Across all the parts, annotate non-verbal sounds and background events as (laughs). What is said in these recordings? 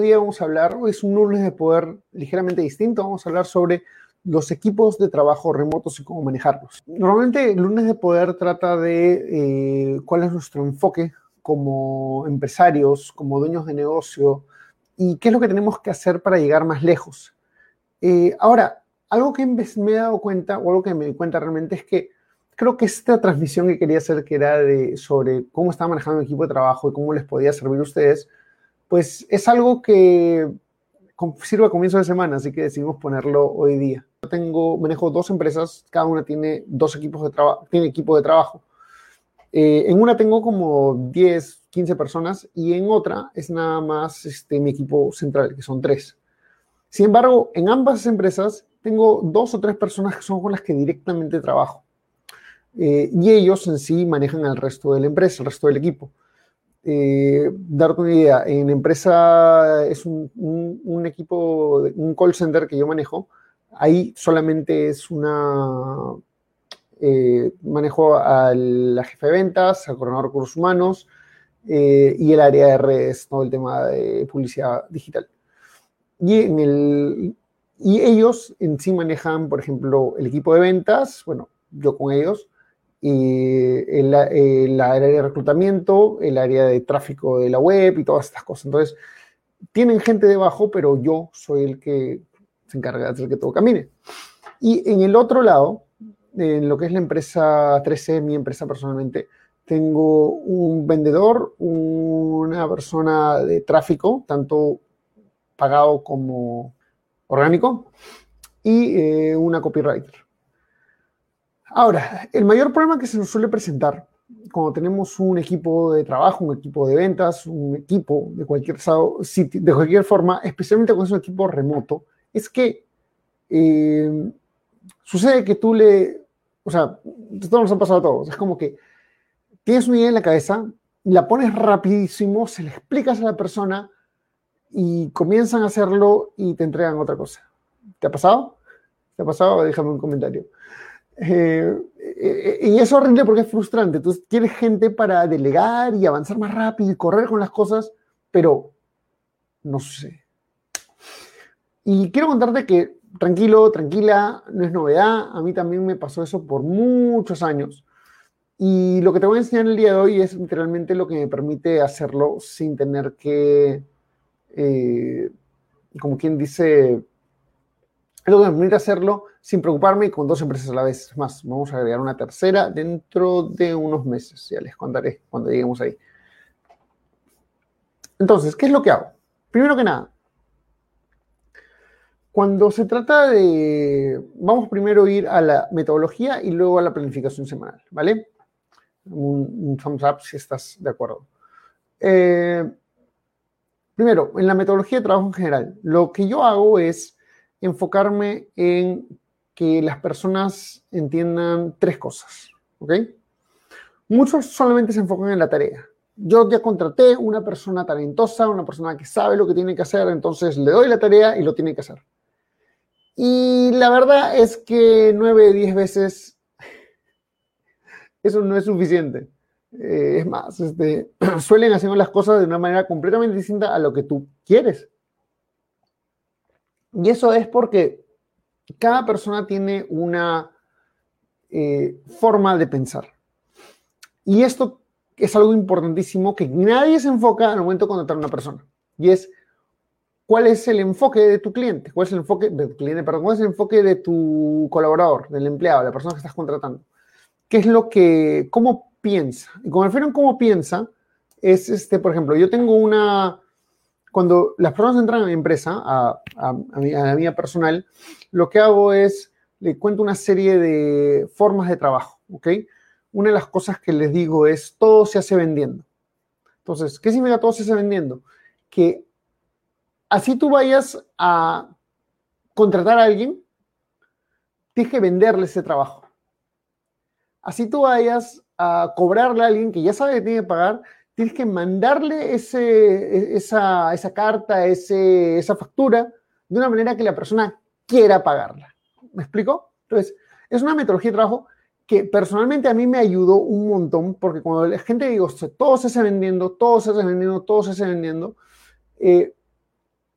Hoy vamos a hablar, hoy es un lunes de poder ligeramente distinto, vamos a hablar sobre los equipos de trabajo remotos y cómo manejarlos. Normalmente el lunes de poder trata de eh, cuál es nuestro enfoque como empresarios, como dueños de negocio y qué es lo que tenemos que hacer para llegar más lejos. Eh, ahora, algo que me he dado cuenta, o algo que me di cuenta realmente es que creo que esta transmisión que quería hacer, que era de, sobre cómo estaba manejando el equipo de trabajo y cómo les podía servir a ustedes, pues es algo que sirve a comienzo de semana, así que decidimos ponerlo hoy día. Tengo, manejo dos empresas, cada una tiene dos equipos de trabajo, tiene equipo de trabajo. Eh, en una tengo como 10, 15 personas y en otra es nada más este, mi equipo central, que son tres. Sin embargo, en ambas empresas tengo dos o tres personas que son con las que directamente trabajo. Eh, y ellos en sí manejan al resto de la empresa, el resto del equipo. Eh, darte una idea, en empresa es un, equipo, un call center que yo manejo, ahí solamente es una, eh, manejo a la jefe de ventas, al coordinador de recursos humanos eh, y el área de redes, todo el tema de publicidad digital. Y, y ellos en sí manejan, por ejemplo, el equipo de ventas, bueno, yo con ellos, y el, área de reclutamiento, el área de tráfico de la web y todas estas cosas. Entonces, tienen gente debajo, pero yo soy el que se encarga de hacer que todo camine. Y en el otro lado, en lo que es la empresa 13, mi empresa personalmente, tengo un vendedor, una persona de tráfico, tanto pagado como orgánico, y eh, una copywriter. Ahora, el mayor problema que se nos suele presentar cuando tenemos un equipo de trabajo, un equipo de ventas, un equipo de cualquier, de cualquier forma, especialmente cuando es un equipo remoto, es que eh, sucede que tú le, o sea, esto nos ha pasado a todos, es como que tienes una idea en la cabeza, la pones rapidísimo, se le explicas a la persona y comienzan a hacerlo y te entregan otra cosa. ¿Te ha pasado? ¿Te ha pasado? Déjame un comentario. Eh, eh, y es horrible porque es frustrante. Entonces, quieres gente para delegar y avanzar más rápido y correr con las cosas, pero no sé. Y quiero contarte que, tranquilo, tranquila, no es novedad. A mí también me pasó eso por muchos años. Y lo que te voy a enseñar el día de hoy es literalmente lo que me permite hacerlo sin tener que, eh, como quien dice, es lo que me permite hacerlo sin preocuparme con dos empresas a la vez. Es más, vamos a agregar una tercera dentro de unos meses. Ya les contaré cuando lleguemos ahí. Entonces, ¿qué es lo que hago? Primero que nada, cuando se trata de... Vamos primero a ir a la metodología y luego a la planificación semanal, ¿vale? Un, thumbs up si estás de acuerdo. Eh, primero, en la metodología de trabajo en general, lo que yo hago es enfocarme en que las personas entiendan tres cosas, ¿ok? Muchos solamente se enfocan en la tarea. Yo ya contraté una persona talentosa, una persona que sabe lo que tiene que hacer, entonces le doy la tarea y lo tiene que hacer. Y la verdad es que nueve de diez veces (laughs) eso no es suficiente. Eh, es más, este, (clears throat) suelen hacer las cosas de una manera completamente distinta a lo que tú quieres. Y eso es porque cada persona tiene una eh, forma de pensar. Y esto es algo importantísimo que nadie se enfoca al momento de contratar a una persona. Y es, ¿cuál es el enfoque de tu cliente? ¿Cuál es el enfoque de tu cliente? Perdón, ¿cuál es el enfoque de tu colaborador, del empleado, la persona que estás contratando? ¿Qué es lo que, cómo piensa? Y cuando me refiero a cómo piensa, es este, por ejemplo, yo tengo una, cuando las personas entran a mi empresa, a, la mía personal, lo que hago es, le cuento una serie de formas de trabajo, ¿ok? Una de las cosas que les digo es, todo se hace vendiendo. Entonces, ¿qué significa todo se hace vendiendo? Que así tú vayas a contratar a alguien, tienes que venderle ese trabajo. Así tú vayas a cobrarle a alguien que ya sabe que tiene que pagar, tienes que mandarle ese, esa, esa carta, ese, esa factura, de una manera que la persona quiera pagarla. ¿Me explico? Entonces, es una metodología de trabajo que personalmente a mí me ayudó un montón, porque cuando la gente digo, todo se hace vendiendo, todo se hace vendiendo, todo se hace vendiendo, eh,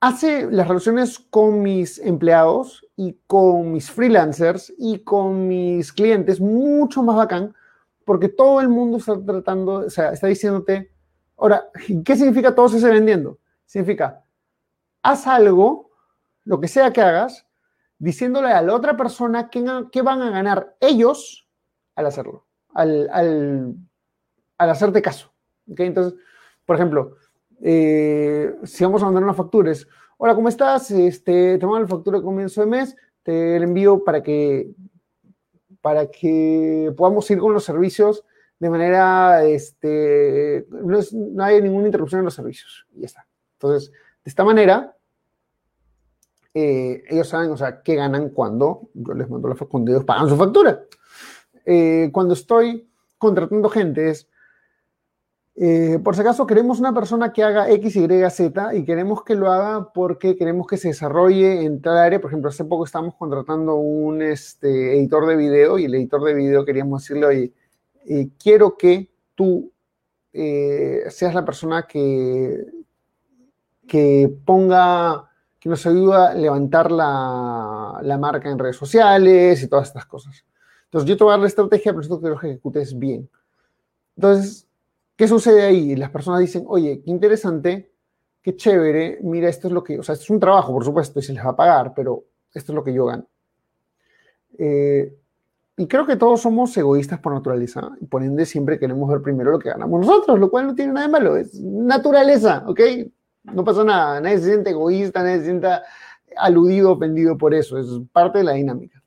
hace las relaciones con mis empleados y con mis freelancers y con mis clientes mucho más bacán, porque todo el mundo está tratando, o sea, está diciéndote, ahora, ¿qué significa todo se vendiendo? Significa, haz algo, lo que sea que hagas, diciéndole a la otra persona qué, van a ganar ellos al hacerlo, al, hacerte caso. Entonces, por ejemplo, eh, si vamos a mandar una factura, es, hola, ¿cómo estás? Este, te mando la factura de comienzo de mes, te la envío para que, para que podamos ir con los servicios de manera, este, no, hay ninguna interrupción en los servicios. Y ya está. Entonces, de esta manera, eh, ellos saben, o sea, qué ganan cuando yo les mando la factura, cuando ellos pagan su factura. Eh, cuando estoy contratando gente es, eh, por si acaso queremos una persona que haga X, Y, Z y queremos que lo haga porque queremos que se desarrolle en tal área. Por ejemplo, hace poco estamos contratando un este, editor de video y el editor de video queríamos decirle, oye, quiero que tú seas la persona que, que ponga que nos ayuda a levantar la, la, marca en redes sociales y todas estas cosas. Entonces, yo te voy a dar la estrategia, pero esto quiero que ejecutes bien. Entonces, ¿qué sucede ahí? Las personas dicen, oye, qué interesante, qué chévere, mira, esto es lo que, o sea, esto es un trabajo, por supuesto, y se les va a pagar, pero esto es lo que yo gano. Eh, y creo que todos somos egoístas por naturaleza, y por ende siempre queremos ver primero lo que ganamos nosotros, lo cual no tiene nada de malo, es naturaleza, ¿ok? No pasa nada, nadie se siente egoísta, nadie se sienta aludido ofendido por eso, es parte de la dinámica.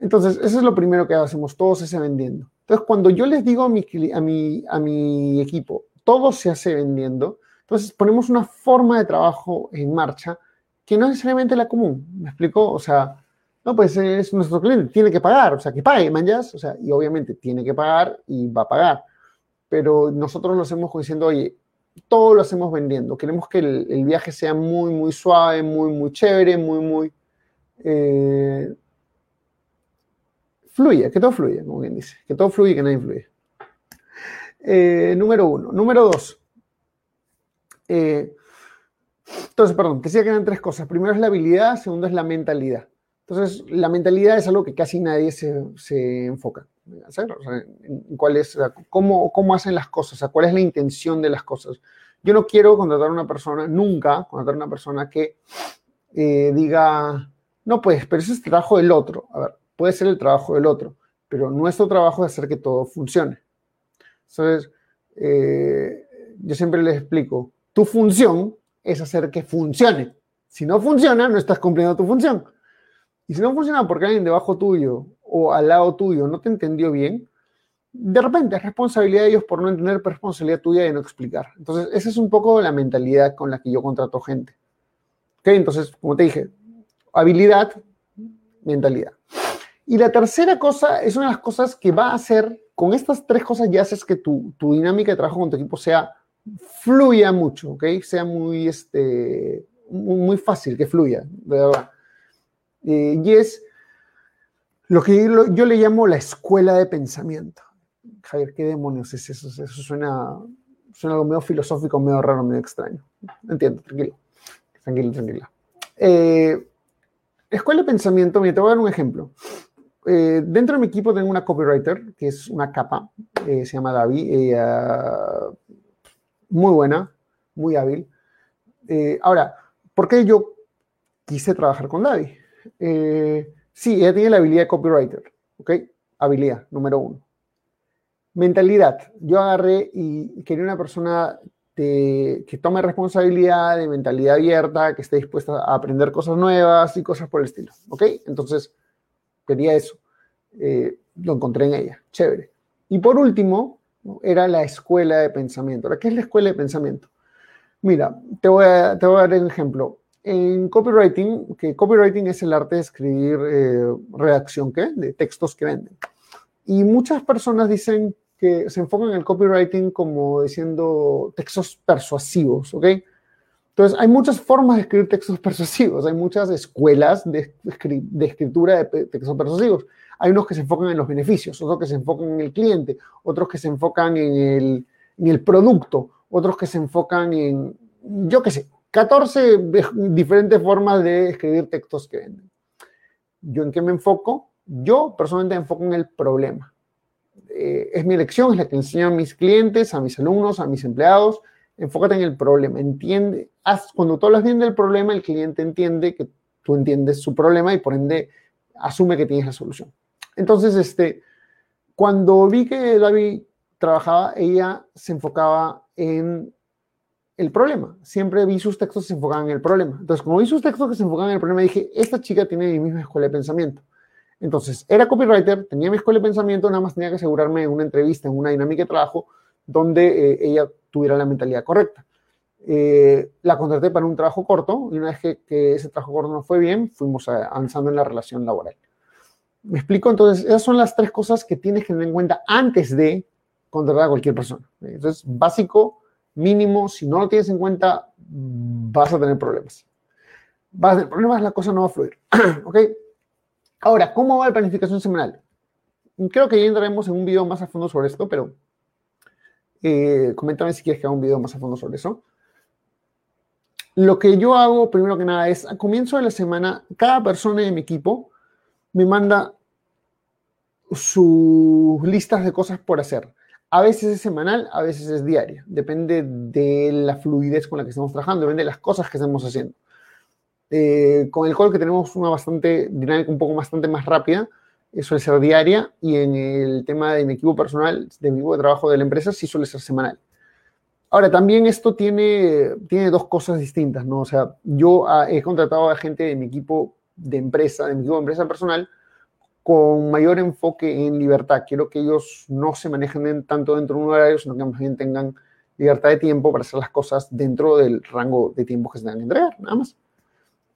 Entonces, eso es lo primero que hacemos, todo se hace vendiendo. Entonces, cuando yo les digo a mi, a mi, a mi equipo, todo se hace vendiendo, entonces ponemos una forma de trabajo en marcha que no es necesariamente la común. ¿Me explico? O sea, no, pues es nuestro cliente, tiene que pagar, o sea, que pague, manjas, o sea, y obviamente tiene que pagar y va a pagar. Pero nosotros lo hacemos diciendo, oye, todo lo hacemos vendiendo. Queremos que el, viaje sea muy, muy suave, muy, muy chévere, muy, muy... Eh, fluya, que todo fluya, como quien dice. Que todo fluya y que nadie influye. Eh, número uno. Número dos. Eh, entonces, perdón, te decía que eran tres cosas. Primero es la habilidad, segundo es la mentalidad. Entonces, la mentalidad es algo que casi nadie se, se enfoca cuál es, cómo, cómo hacen las cosas, cuál es la intención de las cosas. Yo no quiero contratar a una persona, nunca contratar a una persona que eh, diga, no, pues, pero ese es el trabajo del otro. A ver, puede ser el trabajo del otro, pero nuestro trabajo es hacer que todo funcione. Entonces, eh, yo siempre les explico, tu función es hacer que funcione. Si no funciona, no estás cumpliendo tu función. Y si no funciona porque alguien debajo tuyo o al lado tuyo no te entendió bien, de repente es responsabilidad de ellos por no entender, pero responsabilidad tuya de no explicar. Entonces, esa es un poco la mentalidad con la que yo contrato gente. ¿Ok? Entonces, como te dije, habilidad, mentalidad. Y la tercera cosa es una de las cosas que va a hacer, con estas tres cosas ya haces que tu, tu dinámica de trabajo con tu equipo sea, fluya mucho, ¿ok? Sea muy, este, muy, fácil, que fluya, verdad. Eh, y es lo que yo, le llamo la escuela de pensamiento. Javier, ¿qué demonios es eso? Eso suena, suena algo medio filosófico, medio raro, medio extraño. Entiendo, tranquilo. Tranquilo, tranquila. Eh, escuela de pensamiento, mira, te voy a dar un ejemplo. Eh, dentro de mi equipo tengo una copywriter, que es una capa, eh, se llama Davi, muy buena, muy hábil. ahora, ¿por qué yo quise trabajar con Davi? Sí, ella tiene la habilidad de copywriter, ¿ok? Habilidad, número uno. Mentalidad. Yo agarré y quería una persona que tome responsabilidad, de mentalidad abierta, que esté dispuesta a aprender cosas nuevas y cosas por el estilo, ¿ok? Entonces, quería eso. Eh, lo encontré en ella, chévere. Y por último, era la escuela de pensamiento. ¿Qué es la escuela de pensamiento? Mira, a, te voy a dar un ejemplo. En copywriting, que copywriting es el arte de escribir eh, redacción, ¿qué? De textos que venden. Y muchas personas dicen que se enfocan en el copywriting como diciendo textos persuasivos, ¿ok? Entonces, hay muchas formas de escribir textos persuasivos, hay muchas escuelas de, de escritura de textos persuasivos. Hay unos que se enfocan en los beneficios, otros que se enfocan en el cliente, otros que se enfocan en el, en el producto, otros que se enfocan en, yo qué sé, 14 diferentes formas de escribir textos que venden. ¿Yo en qué me enfoco? Yo personalmente me enfoco en el problema. Eh, es mi elección, es la que enseño a mis clientes, a mis alumnos, a mis empleados. Enfócate en el problema. Entiende, cuando tú hablas bien del problema, el cliente entiende que tú entiendes su problema y por ende asume que tienes la solución. Entonces, este, cuando vi que David trabajaba, ella se enfocaba en el problema. Siempre vi sus textos que se enfocaban en el problema. Entonces, como vi sus textos que se enfocaban en el problema, dije, esta chica tiene mi misma escuela de pensamiento. Entonces, era copywriter, tenía mi escuela de pensamiento, nada más tenía que asegurarme en una entrevista, en una dinámica de trabajo, donde eh, ella tuviera la mentalidad correcta. Eh, la contraté para un trabajo corto y una vez que, que, ese trabajo corto no fue bien, fuimos avanzando en la relación laboral. ¿Me explico? Entonces, esas son las tres cosas que tienes que tener en cuenta antes de contratar a cualquier persona. Entonces, básico, mínimo, si no lo tienes en cuenta, vas a tener problemas. Vas a tener problemas, la cosa no va a fluir. (clears throat) ¿Ok? Ahora, ¿cómo va la planificación semanal? Creo que ya entraremos en un video más a fondo sobre esto, pero eh, coméntame si quieres que haga un video más a fondo sobre eso. Lo que yo hago, primero que nada, es a comienzo de la semana, cada persona de mi equipo me manda sus listas de cosas por hacer. A veces es semanal, a veces es diaria. Depende de la fluidez con la que estamos trabajando, depende de las cosas que estamos haciendo. Eh, con el call que tenemos una bastante dinámica, un poco bastante más rápida, suele ser diaria y en el tema de mi equipo personal, de mi equipo de trabajo de la empresa, sí suele ser semanal. Ahora, también esto tiene, tiene dos cosas distintas, ¿no? O sea, yo ah, he contratado a gente de mi equipo de empresa, de mi equipo de empresa personal, con mayor enfoque en libertad. Quiero que ellos no se manejen tanto dentro de un horario, sino que más bien tengan libertad de tiempo para hacer las cosas dentro del rango de tiempo que se tengan que entregar, nada más.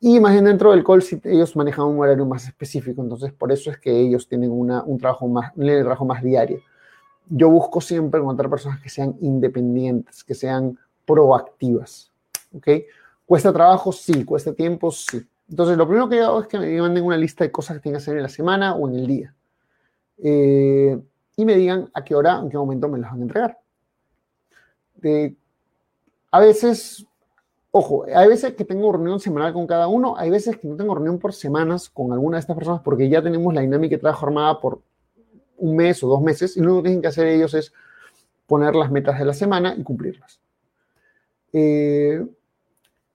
Y más bien dentro del call, si ellos manejan un horario más específico, entonces por eso es que ellos tienen una, un trabajo más, un trabajo más diario. Yo busco siempre encontrar personas que sean independientes, que sean proactivas, ¿ok? ¿Cuesta trabajo? Sí. ¿Cuesta tiempo? Sí. Entonces, lo primero que hago es que me manden una lista de cosas que tienen que hacer en la semana o en el día. Eh, y me digan a qué hora, en qué momento me las van a entregar. a veces, ojo, hay veces que tengo reunión semanal con cada uno, hay veces que no tengo reunión por semanas con alguna de estas personas porque ya tenemos la dinámica de trabajo armada por un mes o dos meses y lo único que tienen que hacer ellos es poner las metas de la semana y cumplirlas. Eh,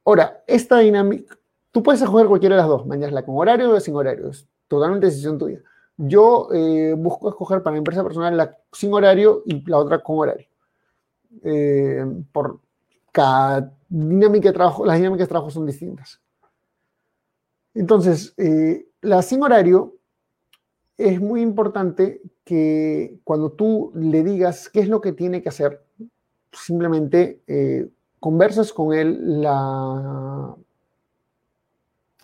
ahora, esta dinámica, Tú puedes escoger cualquiera de las dos, mañana con horario o sin horario, es totalmente decisión tuya. Yo eh, busco escoger para mi empresa personal la sin horario y la otra con horario. Eh, por cada dinámica de trabajo, las dinámicas de trabajo son distintas. Entonces, eh, la sin horario es muy importante que cuando tú le digas qué es lo que tiene que hacer, simplemente conversas con él la,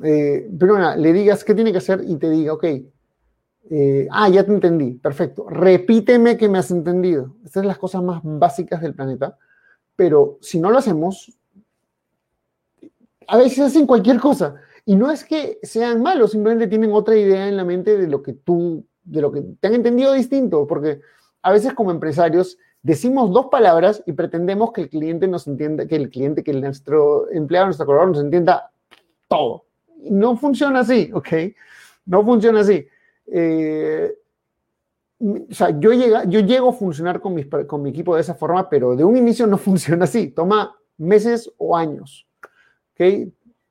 eh, pero le digas qué tiene que hacer y te diga, ok, eh, ah, ya te entendí, perfecto, repíteme que me has entendido. Estas son las cosas más básicas del planeta, pero si no lo hacemos, a veces hacen cualquier cosa. Y no es que sean malos, simplemente tienen otra idea en la mente de lo que tú, de lo que te han entendido distinto, porque a veces como empresarios decimos dos palabras y pretendemos que el cliente nos entienda, que el cliente, que nuestro empleado, nuestro colaborador nos entienda todo no funciona así, ¿ok? No funciona así. Eh, o sea, yo, llego a funcionar con, mi equipo de esa forma, pero de un inicio no (laughs) funciona así. Toma meses o años. ¿Ok?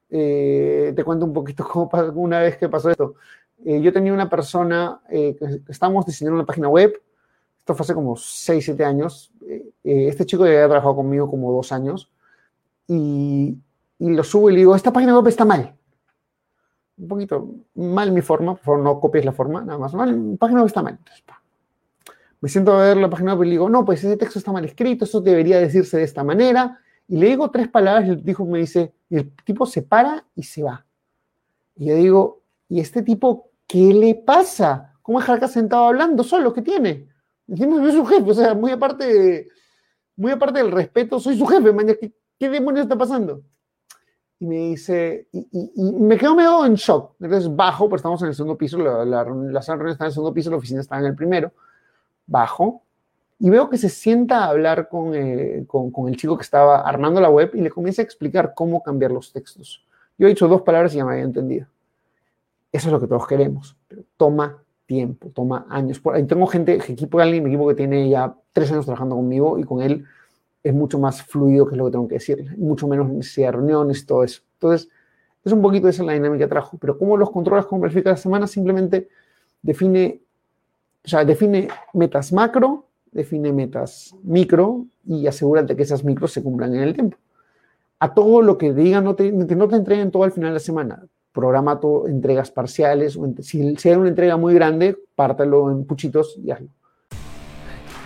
Eh, te cuento un poquito (laughs) cómo una vez que pasó esto. Eh, yo tenía una persona, que estábamos diseñando una página web. Esto fue hace como 6, 7 años. este chico ya había trabajado conmigo como dos años. Y, y lo subo y le digo, esta página web está mal un poquito mal mi forma, por favor no copies la forma, nada más mal, página web está mal. me siento a ver la página web y digo, no, pues ese texto está mal escrito, eso debería decirse de esta manera, Y le digo tres palabras y el tipo me dice, y el tipo se para y se va. Y yo digo, ¿y este tipo qué le pasa? ¿Cómo es acá sentado hablando solo? ¿Qué tiene? Encima soy su jefe, o sea, muy aparte, muy aparte del respeto, soy su jefe, man, ¿qué, qué demonios está pasando? Y me dice, y, y, me quedo medio en shock. Entonces bajo, pues estamos en el segundo piso, la, la, la sala está en el segundo piso, la oficina está en el primero. Bajo y veo que se sienta a hablar con, eh, con, con, el chico que estaba armando la web y le comienza a explicar cómo cambiar los textos. Yo he dicho dos palabras y ya me había entendido. Eso es lo que todos queremos, pero toma tiempo, toma años. Por tengo gente, equipo de alguien, mi equipo que tiene ya tres años trabajando conmigo y con él es mucho más fluido que es lo que tengo que decirle, mucho menos necesidad de reuniones, todo eso. Entonces, es un poquito esa la dinámica que trajo, pero cómo los controlas, cómo planificas la semana, simplemente define, o sea, define metas macro, define metas micro y asegúrate que esas micros se cumplan en el tiempo. A todo lo que digan, no te, no te entreguen todo al final de la semana. Programa todo, entregas parciales. Si, si una entrega muy grande, pártelo en puchitos y hazlo.